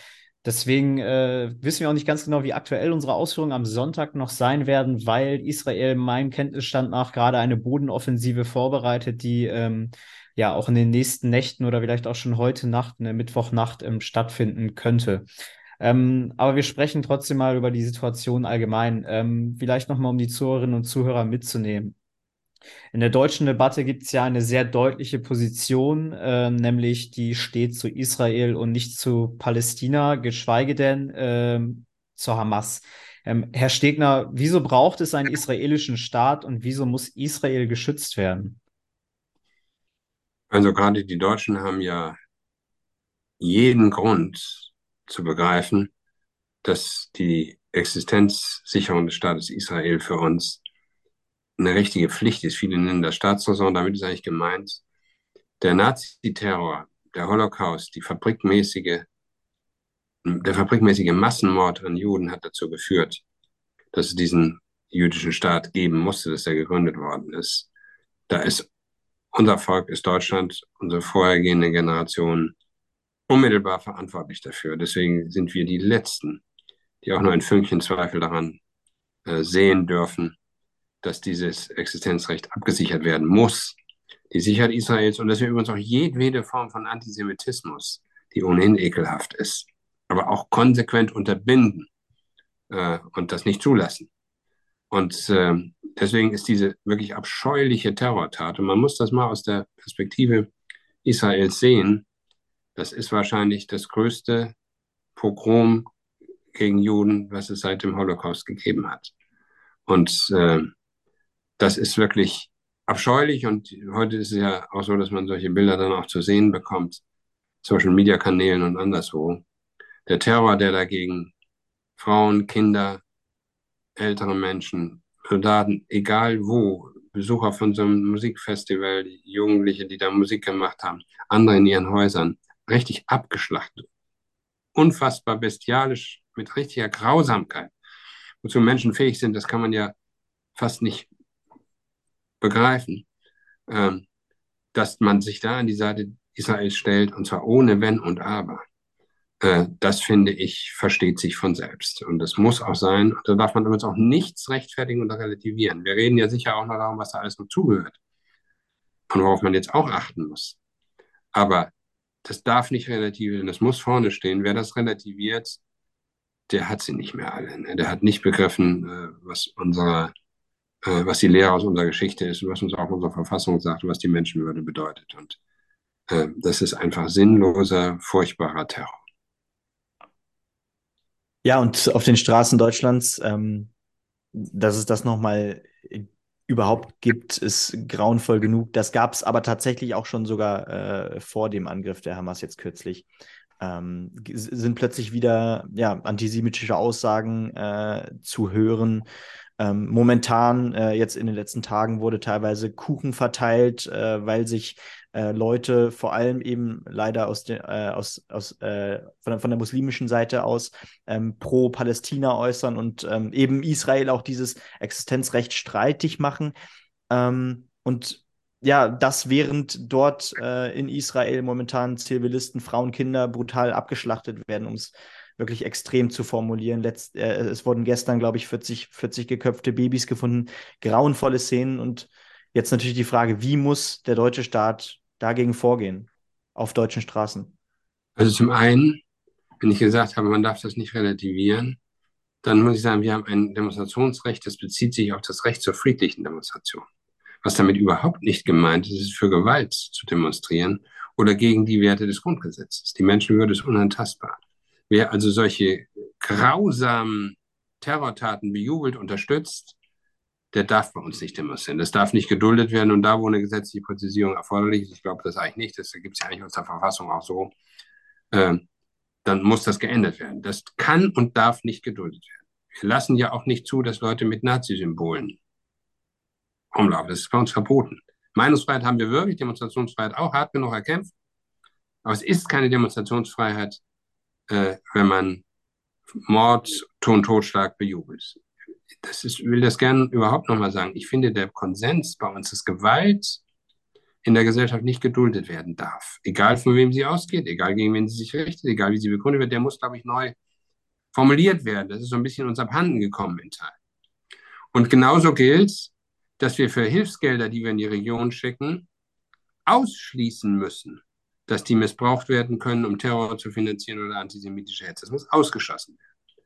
Deswegen äh, wissen wir auch nicht ganz genau, wie aktuell unsere Ausführungen am Sonntag noch sein werden, weil Israel meinem Kenntnisstand nach gerade eine Bodenoffensive vorbereitet, die ähm, ja auch in den nächsten Nächten oder vielleicht auch schon heute Nacht, eine Mittwochnacht ähm, stattfinden könnte. Ähm, aber wir sprechen trotzdem mal über die Situation allgemein. Ähm, vielleicht nochmal, um die Zuhörerinnen und Zuhörer mitzunehmen. In der deutschen Debatte gibt es ja eine sehr deutliche Position, äh, nämlich die steht zu Israel und nicht zu Palästina, geschweige denn äh, zur Hamas. Ähm, Herr Stegner, wieso braucht es einen israelischen Staat und wieso muss Israel geschützt werden? Also gerade die Deutschen haben ja jeden Grund zu begreifen, dass die Existenzsicherung des Staates Israel für uns eine richtige Pflicht ist. Viele nennen das Staatsräson, damit ist eigentlich gemeint, der Naziterror, der Holocaust, die fabrikmäßige, der fabrikmäßige Massenmord an Juden hat dazu geführt, dass es diesen jüdischen Staat geben musste, dass er gegründet worden ist. Da ist unser Volk, ist Deutschland, unsere vorhergehende Generation unmittelbar verantwortlich dafür. Deswegen sind wir die Letzten, die auch nur ein Fünkchen Zweifel daran äh, sehen dürfen, dass dieses Existenzrecht abgesichert werden muss. die Sicherheit Israels und dass wir übrigens auch jedwede Form von Antisemitismus, die ohnehin ekelhaft ist, aber auch konsequent unterbinden äh, und das nicht zulassen. Und äh, deswegen ist diese wirklich abscheuliche Terrortat, und man muss das mal aus der Perspektive Israels sehen, das ist wahrscheinlich das größte Pogrom gegen Juden, was es seit dem Holocaust gegeben hat. Und äh, das ist wirklich abscheulich und heute ist es ja auch so, dass man solche Bilder dann auch zu sehen bekommt, Social Media Kanälen und anderswo. Der Terror, der dagegen Frauen, Kinder, ältere Menschen, Soldaten, egal wo, Besucher von so einem Musikfestival, Jugendliche, die da Musik gemacht haben, andere in ihren Häusern, richtig abgeschlachtet. Unfassbar bestialisch, mit richtiger Grausamkeit. Wozu Menschen fähig sind, das kann man ja fast nicht begreifen, ähm, dass man sich da an die Seite Israels stellt, und zwar ohne Wenn und Aber. Äh, das finde ich, versteht sich von selbst. Und das muss auch sein. Und da darf man übrigens auch nichts rechtfertigen oder relativieren. Wir reden ja sicher auch noch darum, was da alles noch zugehört. Und worauf man jetzt auch achten muss. Aber das darf nicht relativieren, das muss vorne stehen. Wer das relativiert, der hat sie nicht mehr alle. Ne? Der hat nicht begriffen, äh, was unsere äh, was die Lehre aus unserer Geschichte ist und was uns auch unsere Verfassung sagt und was die Menschenwürde bedeutet. Und das ist einfach sinnloser, furchtbarer Terror. Ja, und auf den Straßen Deutschlands, ähm, dass es das nochmal überhaupt gibt, ist grauenvoll genug. Das gab es aber tatsächlich auch schon sogar äh, vor dem Angriff der Hamas jetzt kürzlich. Ähm, sind plötzlich wieder ja, antisemitische Aussagen äh, zu hören. Ähm, momentan, äh, jetzt in den letzten Tagen, wurde teilweise Kuchen verteilt, äh, weil sich äh, Leute vor allem eben leider aus, de, äh, aus, aus äh, von, der, von, der muslimischen Seite aus ähm, pro Palästina äußern und ähm, eben Israel auch dieses Existenzrecht streitig machen. Ähm, und ja, das während dort äh, in Israel momentan Zivilisten, Frauen, Kinder brutal abgeschlachtet werden, um es wirklich extrem zu formulieren. Letzt, äh, es wurden gestern, glaube ich, 40, 40 geköpfte Babys gefunden. Grauenvolle Szenen. Und jetzt natürlich die Frage, wie muss der deutsche Staat dagegen vorgehen auf deutschen Straßen? Also zum einen, wenn ich gesagt habe, man darf das nicht relativieren, dann muss ich sagen, wir haben ein Demonstrationsrecht, das bezieht sich auf das Recht zur friedlichen Demonstration. Was damit überhaupt nicht gemeint ist, ist für Gewalt zu demonstrieren oder gegen die Werte des Grundgesetzes. Die Menschenwürde ist unantastbar. Wer also solche grausamen Terrortaten bejubelt, unterstützt, der darf bei uns nicht demonstrieren. Das darf nicht geduldet werden. Und da, wo eine gesetzliche Präzisierung erforderlich ist, ich glaube das eigentlich nicht, das gibt es ja eigentlich aus der Verfassung auch so, äh, dann muss das geändert werden. Das kann und darf nicht geduldet werden. Wir lassen ja auch nicht zu, dass Leute mit Nazi-Symbolen rumlaufen. Das ist bei uns verboten. Meinungsfreiheit haben wir wirklich, Demonstrationsfreiheit auch hart genug erkämpft. Aber es ist keine Demonstrationsfreiheit, äh, wenn man Mord, Ton, Totschlag bejubelt. Das ist, will das gerne überhaupt nochmal sagen. Ich finde, der Konsens bei uns ist Gewalt in der Gesellschaft nicht geduldet werden darf. Egal von wem sie ausgeht, egal gegen wen sie sich richtet, egal wie sie begründet wird, der muss, glaube ich, neu formuliert werden. Das ist so ein bisschen uns abhanden gekommen in Teil. Und genauso gilt, dass wir für Hilfsgelder, die wir in die Region schicken, ausschließen müssen, dass die missbraucht werden können, um Terror zu finanzieren oder antisemitische Hetze. Das muss ausgeschlossen werden.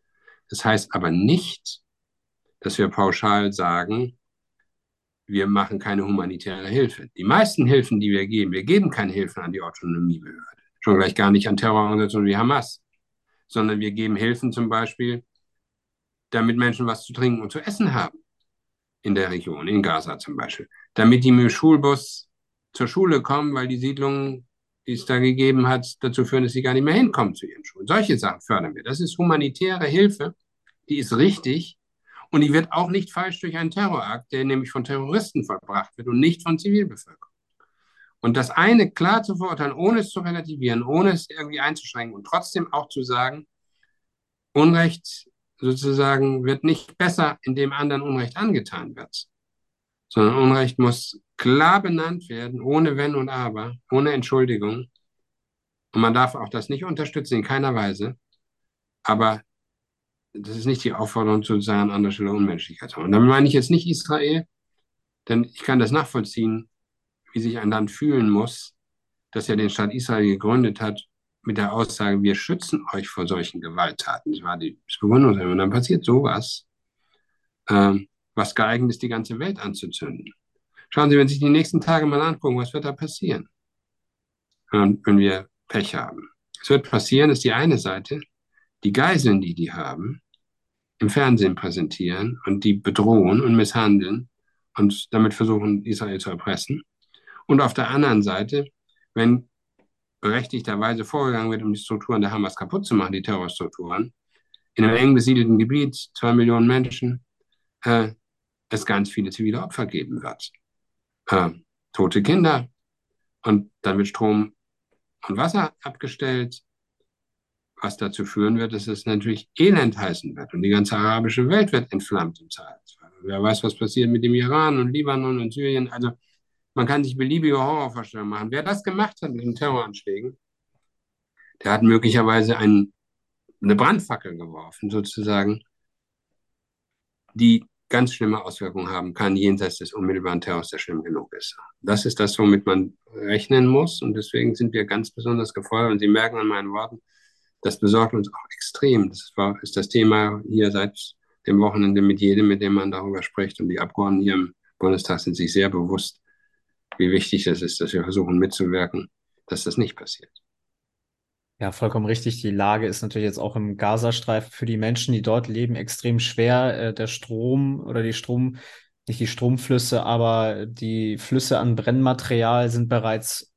Das heißt aber nicht, dass wir pauschal sagen, wir machen keine humanitäre Hilfe. Die meisten Hilfen, die wir geben, wir geben keine Hilfen an die Autonomiebehörde, schon gleich gar nicht an Terrororganisationen wie Hamas, sondern wir geben Hilfen zum Beispiel, damit Menschen was zu trinken und zu essen haben in der Region, in Gaza zum Beispiel, damit die mit dem Schulbus zur Schule kommen, weil die Siedlungen die es da gegeben hat, dazu führen, dass sie gar nicht mehr hinkommen zu ihren Schulen. Solche Sachen fördern wir. Das ist humanitäre Hilfe, die ist richtig und die wird auch nicht falsch durch einen Terrorakt, der nämlich von Terroristen verbracht wird und nicht von Zivilbevölkerung. Und das eine klar zu verurteilen, ohne es zu relativieren, ohne es irgendwie einzuschränken und trotzdem auch zu sagen, Unrecht sozusagen wird nicht besser, indem anderen Unrecht angetan wird, sondern Unrecht muss klar benannt werden, ohne Wenn und Aber, ohne Entschuldigung. Und man darf auch das nicht unterstützen, in keiner Weise. Aber das ist nicht die Aufforderung zu sagen, an anderer Stelle Unmenschlichkeit. Und damit meine ich jetzt nicht Israel, denn ich kann das nachvollziehen, wie sich ein Land fühlen muss, das ja den Staat Israel gegründet hat, mit der Aussage, wir schützen euch vor solchen Gewalttaten. Das war die Bewunderung. Und dann passiert sowas, ähm, was geeignet ist, die ganze Welt anzuzünden. Schauen Sie, wenn Sie sich die nächsten Tage mal angucken, was wird da passieren, ähm, wenn wir Pech haben. Es wird passieren, dass die eine Seite die Geiseln, die die haben, im Fernsehen präsentieren und die bedrohen und misshandeln und damit versuchen, Israel zu erpressen. Und auf der anderen Seite, wenn berechtigterweise vorgegangen wird, um die Strukturen der Hamas kaputt zu machen, die Terrorstrukturen, in einem eng besiedelten Gebiet, zwei Millionen Menschen, äh, es ganz viele zivile Opfer geben wird. Äh, tote Kinder und dann wird Strom und Wasser abgestellt, was dazu führen wird, dass es natürlich Elend heißen wird und die ganze arabische Welt wird entflammt im Zweifelsfall. Wer weiß, was passiert mit dem Iran und Libanon und Syrien. Also man kann sich beliebige Horrorvorstellungen machen. Wer das gemacht hat mit den Terroranschlägen, der hat möglicherweise ein, eine Brandfackel geworfen, sozusagen, die ganz schlimme Auswirkungen haben kann, jenseits des unmittelbaren Terrors, der schlimm genug ist. Das ist das, womit man rechnen muss. Und deswegen sind wir ganz besonders gefordert. Und Sie merken an meinen Worten, das besorgt uns auch extrem. Das war, ist das Thema hier seit dem Wochenende mit jedem, mit dem man darüber spricht. Und die Abgeordneten hier im Bundestag sind sich sehr bewusst, wie wichtig es ist, dass wir versuchen mitzuwirken, dass das nicht passiert. Ja, vollkommen richtig. Die Lage ist natürlich jetzt auch im Gazastreifen für die Menschen, die dort leben, extrem schwer. Äh, der Strom oder die Strom, nicht die Stromflüsse, aber die Flüsse an Brennmaterial sind bereits,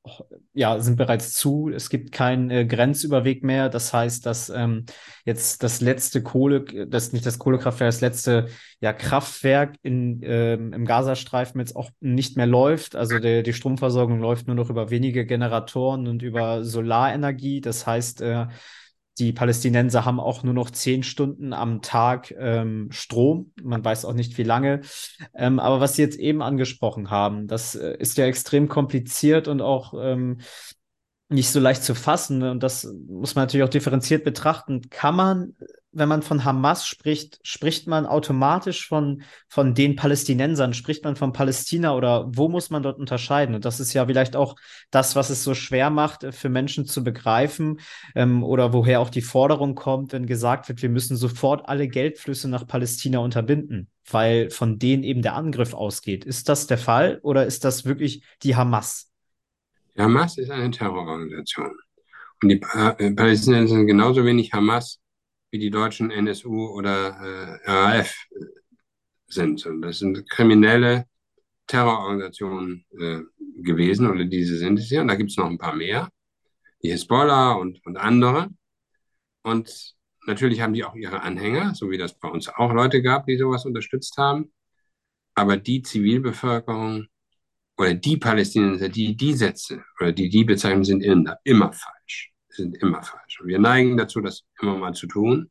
ja, sind bereits zu. Es gibt keinen äh, Grenzüberweg mehr. Das heißt, dass ähm, jetzt das letzte Kohle, das nicht das Kohlekraftwerk, das letzte ja, Kraftwerk in, ähm, im Gazastreifen jetzt auch nicht mehr läuft. Also der, die Stromversorgung läuft nur noch über wenige Generatoren und über Solarenergie. Das heißt, äh, die Palästinenser haben auch nur noch zehn Stunden am Tag ähm, Strom. Man weiß auch nicht, wie lange. Ähm, aber was Sie jetzt eben angesprochen haben, das äh, ist ja extrem kompliziert und auch ähm, nicht so leicht zu fassen. Und das muss man natürlich auch differenziert betrachten. Kann man wenn man von Hamas spricht, spricht man automatisch von, von den Palästinensern, spricht man von Palästina oder wo muss man dort unterscheiden? Und das ist ja vielleicht auch das, was es so schwer macht, äh, für Menschen zu begreifen ähm, oder woher auch die Forderung kommt, wenn gesagt wird, wir müssen sofort alle Geldflüsse nach Palästina unterbinden, weil von denen eben der Angriff ausgeht. Ist das der Fall oder ist das wirklich die Hamas? Die Hamas ist eine Terrororganisation. Und die äh, Palästinenser sind genauso wenig Hamas wie die deutschen NSU oder äh, RAF sind. Und das sind kriminelle Terrororganisationen äh, gewesen oder diese sind es ja. Und da gibt es noch ein paar mehr, die Hisbollah und, und andere. Und natürlich haben die auch ihre Anhänger, so wie das bei uns auch Leute gab, die sowas unterstützt haben. Aber die Zivilbevölkerung oder die Palästinenser, die die Sätze oder die die bezeichnen, sind immer, immer falsch sind immer falsch. Und wir neigen dazu, das immer mal zu tun.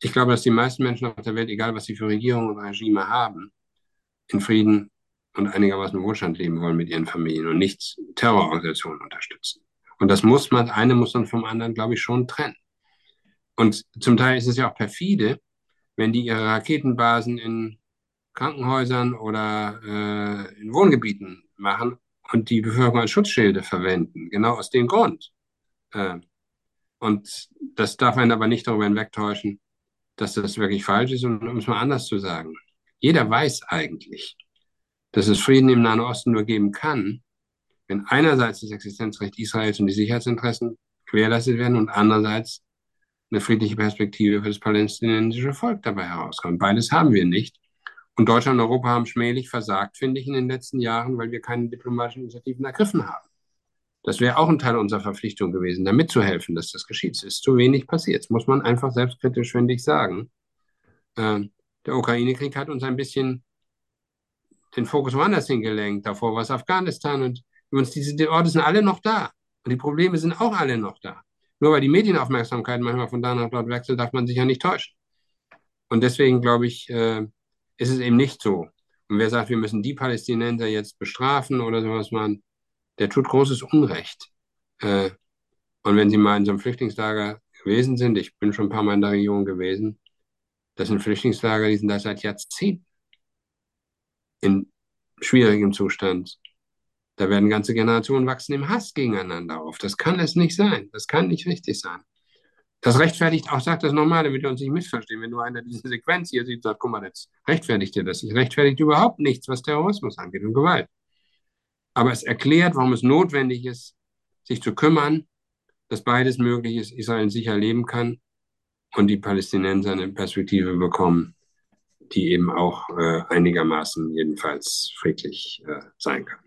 Ich glaube, dass die meisten Menschen auf der Welt, egal was sie für Regierungen und Regime haben, in Frieden und einigermaßen Wohlstand leben wollen mit ihren Familien und nicht Terrororganisationen unterstützen. Und das muss man, eine muss man vom anderen, glaube ich, schon trennen. Und zum Teil ist es ja auch perfide, wenn die ihre Raketenbasen in Krankenhäusern oder äh, in Wohngebieten machen und die Bevölkerung als Schutzschilde verwenden. Genau aus dem Grund. Äh, und das darf einen aber nicht darüber hinwegtäuschen, dass das wirklich falsch ist. Und um es mal anders zu sagen, jeder weiß eigentlich, dass es Frieden im Nahen Osten nur geben kann, wenn einerseits das Existenzrecht Israels und die Sicherheitsinteressen gewährleistet werden und andererseits eine friedliche Perspektive für das palästinensische Volk dabei herauskommt. Beides haben wir nicht. Und Deutschland und Europa haben schmählich versagt, finde ich, in den letzten Jahren, weil wir keine diplomatischen Initiativen ergriffen haben. Das wäre auch ein Teil unserer Verpflichtung gewesen, da mitzuhelfen, dass das geschieht. Es ist zu wenig passiert. Das muss man einfach selbstkritisch, finde ich, sagen. Ähm, der Ukraine-Krieg hat uns ein bisschen den Fokus woanders hingelenkt. Davor war es Afghanistan und übrigens, diese die Orte sind alle noch da. Und die Probleme sind auch alle noch da. Nur weil die Medienaufmerksamkeit manchmal von da nach dort wechselt, darf man sich ja nicht täuschen. Und deswegen glaube ich, äh, ist es eben nicht so. Und wer sagt, wir müssen die Palästinenser jetzt bestrafen oder sowas machen, der tut großes Unrecht. Äh, und wenn Sie mal in so einem Flüchtlingslager gewesen sind, ich bin schon ein paar Mal in der Region gewesen, das sind Flüchtlingslager, die sind da seit Jahrzehnten in schwierigem Zustand. Da werden ganze Generationen wachsen im Hass gegeneinander auf. Das kann es nicht sein. Das kann nicht richtig sein. Das rechtfertigt auch, sagt das nochmal, damit wir uns nicht missverstehen. Wenn nur einer diese Sequenz hier sieht, sagt, guck mal, jetzt rechtfertigt ihr das. Ich rechtfertigt überhaupt nichts, was Terrorismus angeht und Gewalt. Aber es erklärt, warum es notwendig ist, sich zu kümmern, dass beides möglich ist, Israel sicher leben kann und die Palästinenser eine Perspektive bekommen, die eben auch äh, einigermaßen jedenfalls friedlich äh, sein kann.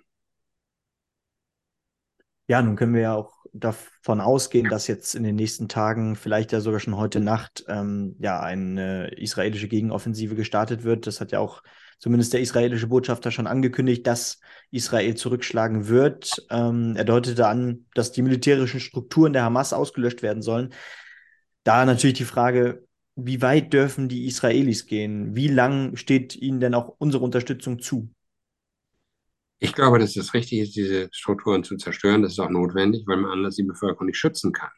Ja, nun können wir ja auch davon ausgehen, dass jetzt in den nächsten Tagen, vielleicht ja sogar schon heute Nacht, ähm, ja, eine israelische Gegenoffensive gestartet wird. Das hat ja auch zumindest der israelische Botschafter schon angekündigt, dass Israel zurückschlagen wird. Ähm, er deutete an, dass die militärischen Strukturen der Hamas ausgelöscht werden sollen. Da natürlich die Frage, wie weit dürfen die Israelis gehen? Wie lang steht ihnen denn auch unsere Unterstützung zu? Ich glaube, dass es richtig ist, diese Strukturen zu zerstören. Das ist auch notwendig, weil man anders die Bevölkerung nicht schützen kann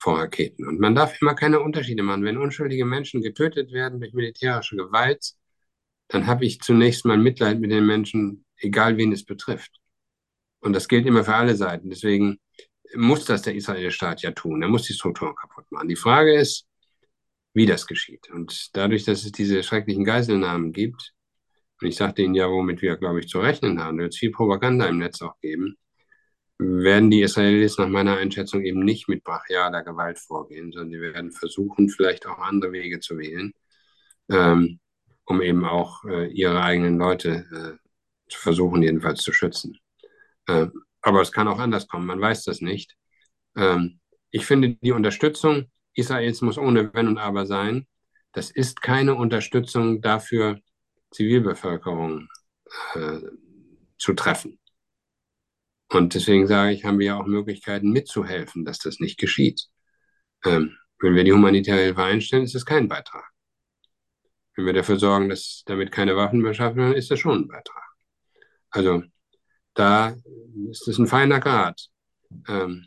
vor Raketen. Und man darf immer keine Unterschiede machen. Wenn unschuldige Menschen getötet werden durch militärische Gewalt, dann habe ich zunächst mal Mitleid mit den Menschen, egal wen es betrifft. Und das gilt immer für alle Seiten. Deswegen muss das der israelische Staat ja tun. Er muss die Strukturen kaputt machen. Die Frage ist, wie das geschieht. Und dadurch, dass es diese schrecklichen Geiselnahmen gibt, und ich sagte Ihnen ja, womit wir, glaube ich, zu rechnen haben, wird es viel Propaganda im Netz auch geben, werden die Israelis nach meiner Einschätzung eben nicht mit brachialer Gewalt vorgehen, sondern sie werden versuchen, vielleicht auch andere Wege zu wählen, ähm, um eben auch äh, ihre eigenen Leute äh, zu versuchen, jedenfalls zu schützen. Äh, aber es kann auch anders kommen, man weiß das nicht. Ähm, ich finde, die Unterstützung Israels muss ohne Wenn und Aber sein. Das ist keine Unterstützung dafür, Zivilbevölkerung äh, zu treffen. Und deswegen sage ich, haben wir ja auch Möglichkeiten mitzuhelfen, dass das nicht geschieht. Ähm, wenn wir die humanitäre Hilfe einstellen, ist das kein Beitrag. Wenn wir dafür sorgen, dass damit keine Waffen beschaffen werden, ist das schon ein Beitrag. Also da ist es ein feiner Grad. Ähm,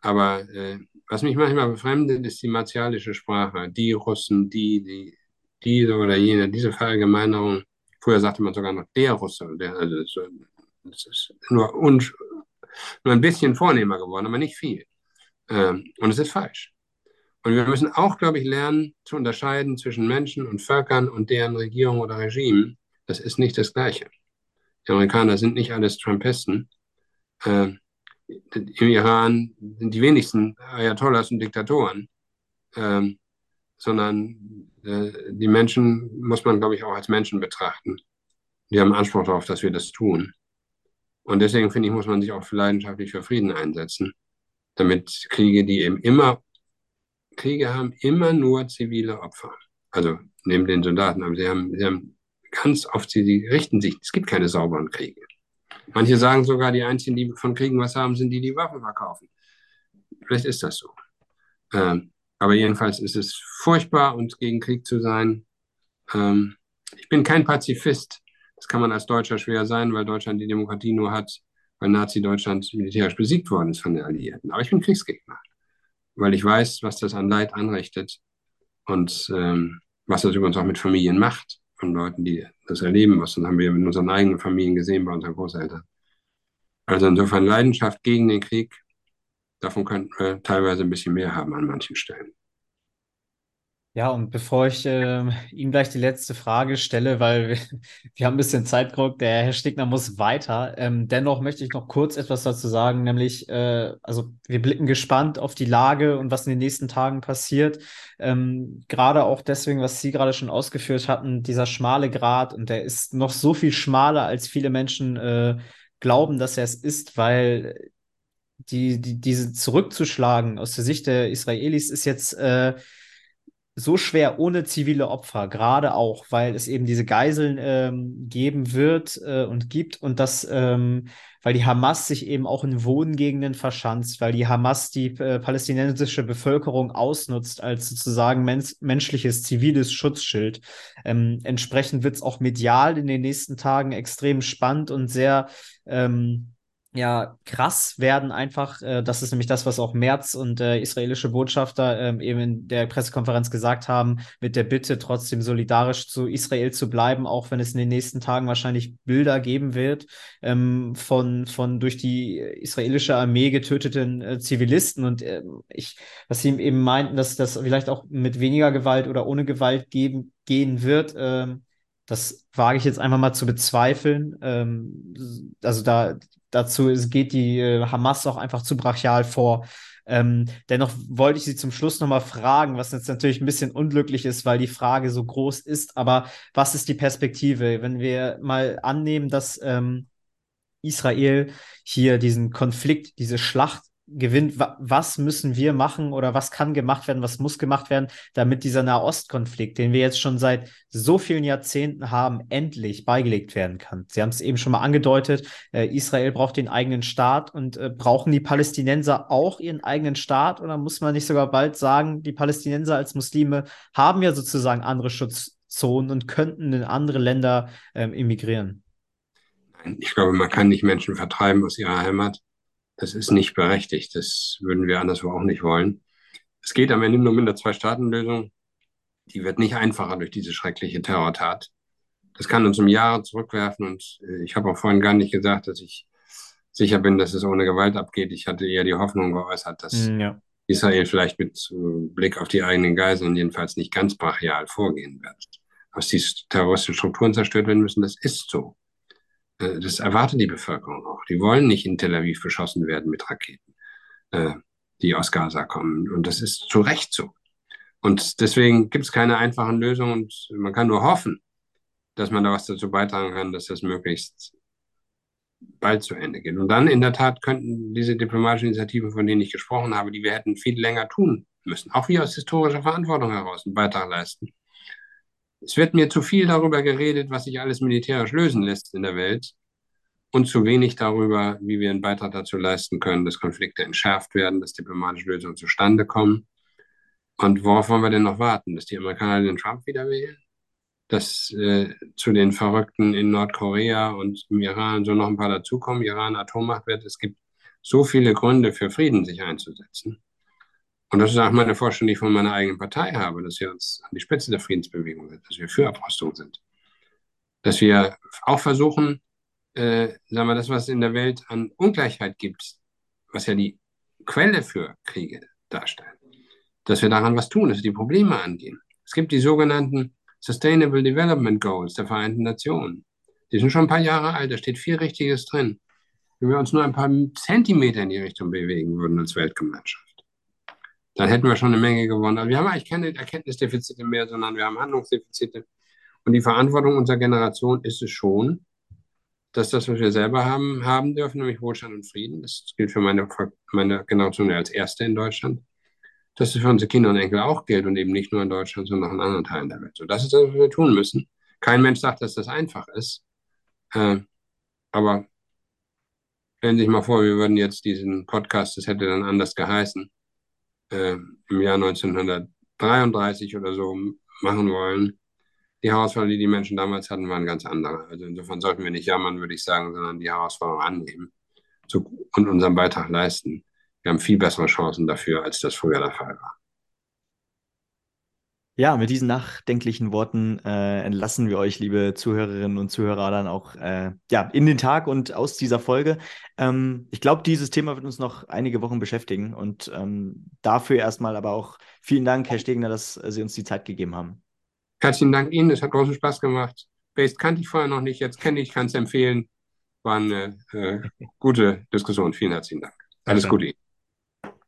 aber äh, was mich manchmal befremdet, ist die martialische Sprache. Die Russen, die, die, diese oder jene, diese Verallgemeinerung. Früher sagte man sogar noch der Russe. Der, also das ist nur, un, nur ein bisschen vornehmer geworden, aber nicht viel. Ähm, und es ist falsch. Und wir müssen auch, glaube ich, lernen zu unterscheiden zwischen Menschen und Völkern und deren Regierung oder Regime. Das ist nicht das Gleiche. Die Amerikaner sind nicht alles Trumpisten. Äh, Im Iran sind die wenigsten Ayatollahs und Diktatoren. Ähm, sondern äh, die Menschen muss man, glaube ich, auch als Menschen betrachten. Die haben Anspruch darauf, dass wir das tun. Und deswegen finde ich, muss man sich auch leidenschaftlich für Frieden einsetzen, damit Kriege, die eben immer, Kriege haben immer nur zivile Opfer. Also neben den Soldaten, aber sie haben, sie haben ganz oft, sie, sie richten sich, es gibt keine sauberen Kriege. Manche sagen sogar, die einzigen, die von Kriegen was haben, sind die, die Waffen verkaufen. Vielleicht ist das so. Ähm, aber jedenfalls ist es furchtbar, uns gegen Krieg zu sein. Ähm, ich bin kein Pazifist. Das kann man als Deutscher schwer sein, weil Deutschland die Demokratie nur hat, weil Nazi-Deutschland militärisch besiegt worden ist von den Alliierten. Aber ich bin Kriegsgegner, weil ich weiß, was das an Leid anrichtet und ähm, was das übrigens auch mit Familien macht, von Leuten, die das erleben müssen. Das haben wir in unseren eigenen Familien gesehen, bei unseren Großeltern. Also insofern Leidenschaft gegen den Krieg Davon könnten wir teilweise ein bisschen mehr haben an manchen Stellen. Ja, und bevor ich äh, Ihnen gleich die letzte Frage stelle, weil wir, wir haben ein bisschen Zeitdruck, der Herr Stigner muss weiter. Ähm, dennoch möchte ich noch kurz etwas dazu sagen, nämlich, äh, also wir blicken gespannt auf die Lage und was in den nächsten Tagen passiert. Ähm, gerade auch deswegen, was Sie gerade schon ausgeführt hatten, dieser schmale Grat, und der ist noch so viel schmaler, als viele Menschen äh, glauben, dass er es ist, weil die, die, diese zurückzuschlagen aus der Sicht der Israelis ist jetzt äh, so schwer ohne zivile Opfer, gerade auch, weil es eben diese Geiseln ähm, geben wird äh, und gibt und das, ähm, weil die Hamas sich eben auch in Wohngegenden verschanzt, weil die Hamas die äh, palästinensische Bevölkerung ausnutzt als sozusagen mens menschliches ziviles Schutzschild. Ähm, entsprechend wird es auch medial in den nächsten Tagen extrem spannend und sehr ähm, ja krass werden einfach. Äh, das ist nämlich das, was auch Merz und der israelische Botschafter ähm, eben in der Pressekonferenz gesagt haben, mit der Bitte trotzdem solidarisch zu Israel zu bleiben, auch wenn es in den nächsten Tagen wahrscheinlich Bilder geben wird ähm, von, von durch die israelische Armee getöteten äh, Zivilisten. Und äh, ich, was sie eben meinten, dass das vielleicht auch mit weniger Gewalt oder ohne Gewalt geben, gehen wird. Ähm, das wage ich jetzt einfach mal zu bezweifeln. Ähm, also da dazu geht die äh, Hamas auch einfach zu brachial vor. Ähm, dennoch wollte ich Sie zum Schluss nochmal fragen, was jetzt natürlich ein bisschen unglücklich ist, weil die Frage so groß ist, aber was ist die Perspektive, wenn wir mal annehmen, dass ähm, Israel hier diesen Konflikt, diese Schlacht gewinnt, was müssen wir machen oder was kann gemacht werden, was muss gemacht werden, damit dieser Nahostkonflikt, den wir jetzt schon seit so vielen Jahrzehnten haben, endlich beigelegt werden kann. Sie haben es eben schon mal angedeutet, äh, Israel braucht den eigenen Staat und äh, brauchen die Palästinenser auch ihren eigenen Staat oder muss man nicht sogar bald sagen, die Palästinenser als Muslime haben ja sozusagen andere Schutzzonen und könnten in andere Länder ähm, emigrieren? Ich glaube, man kann nicht Menschen vertreiben aus ihrer Heimat das ist nicht berechtigt. Das würden wir anderswo auch nicht wollen. Es geht am Ende nur mit einer Zwei-Staaten-Lösung. Die wird nicht einfacher durch diese schreckliche Terrortat. Das kann uns um Jahre zurückwerfen. Und äh, ich habe auch vorhin gar nicht gesagt, dass ich sicher bin, dass es ohne Gewalt abgeht. Ich hatte eher die Hoffnung geäußert, dass hm, ja. Israel vielleicht mit Blick auf die eigenen Geiseln jedenfalls nicht ganz brachial vorgehen wird. Dass die terroristischen Strukturen zerstört werden müssen, das ist so. Äh, das erwartet die Bevölkerung auch. Die wollen nicht in Tel Aviv beschossen werden mit Raketen, äh, die aus Gaza kommen. Und das ist zu Recht so. Und deswegen gibt es keine einfachen Lösungen und man kann nur hoffen, dass man da was dazu beitragen kann, dass das möglichst bald zu Ende geht. Und dann in der Tat könnten diese diplomatischen Initiativen, von denen ich gesprochen habe, die wir hätten viel länger tun müssen, auch wir aus historischer Verantwortung heraus einen Beitrag leisten, es wird mir zu viel darüber geredet, was sich alles militärisch lösen lässt in der Welt und zu wenig darüber, wie wir einen Beitrag dazu leisten können, dass Konflikte entschärft werden, dass diplomatische Lösungen zustande kommen. Und worauf wollen wir denn noch warten? Dass die Amerikaner den Trump wieder wählen? Dass äh, zu den Verrückten in Nordkorea und im Iran so noch ein paar dazukommen, Iran Atommacht wird. Es gibt so viele Gründe für Frieden, sich einzusetzen. Und das ist auch meine Vorstellung, die ich von meiner eigenen Partei habe, dass wir uns an die Spitze der Friedensbewegung sind, dass wir für Abrüstung sind. Dass wir auch versuchen, äh, sagen wir, das, was es in der Welt an Ungleichheit gibt, was ja die Quelle für Kriege darstellt, dass wir daran was tun, dass wir die Probleme angehen. Es gibt die sogenannten Sustainable Development Goals der Vereinten Nationen. Die sind schon ein paar Jahre alt, da steht viel Richtiges drin. Wenn wir uns nur ein paar Zentimeter in die Richtung bewegen würden als Weltgemeinschaft dann hätten wir schon eine Menge gewonnen. Also wir haben eigentlich keine Erkenntnisdefizite mehr, sondern wir haben Handlungsdefizite. Und die Verantwortung unserer Generation ist es schon, dass das, was wir selber haben, haben dürfen, nämlich Wohlstand und Frieden, das gilt für meine, meine Generation als erste in Deutschland, dass es für unsere Kinder und Enkel auch gilt und eben nicht nur in Deutschland, sondern auch in anderen Teilen der Welt. So, das ist das, was wir tun müssen. Kein Mensch sagt, dass das einfach ist. Äh, aber stellen Sie sich mal vor, wir würden jetzt diesen Podcast, das hätte dann anders geheißen, äh, im Jahr 1933 oder so machen wollen. Die Herausforderungen, die die Menschen damals hatten, waren ganz andere. Also insofern sollten wir nicht jammern, würde ich sagen, sondern die Herausforderungen annehmen und unseren Beitrag leisten. Wir haben viel bessere Chancen dafür, als das früher der Fall war. Ja, mit diesen nachdenklichen Worten äh, entlassen wir euch, liebe Zuhörerinnen und Zuhörer, dann auch äh, ja, in den Tag und aus dieser Folge. Ähm, ich glaube, dieses Thema wird uns noch einige Wochen beschäftigen und ähm, dafür erstmal aber auch vielen Dank, Herr Stegner, dass Sie uns die Zeit gegeben haben. Herzlichen Dank Ihnen, es hat großen Spaß gemacht. Based kannte ich vorher noch nicht, jetzt kenne ich, kann es empfehlen. War eine äh, gute Diskussion. Vielen herzlichen Dank. Alles Gute Ihnen.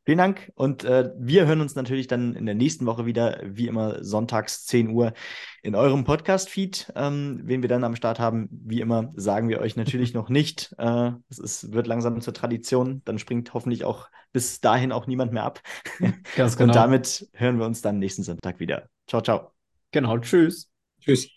Vielen Dank und äh, wir hören uns natürlich dann in der nächsten Woche wieder, wie immer sonntags 10 Uhr in eurem Podcast-Feed. Ähm, wen wir dann am Start haben, wie immer, sagen wir euch natürlich noch nicht. Äh, es ist, wird langsam zur Tradition. Dann springt hoffentlich auch bis dahin auch niemand mehr ab. Ganz genau. Und damit hören wir uns dann nächsten Sonntag wieder. Ciao, ciao. Genau, tschüss. Tschüss.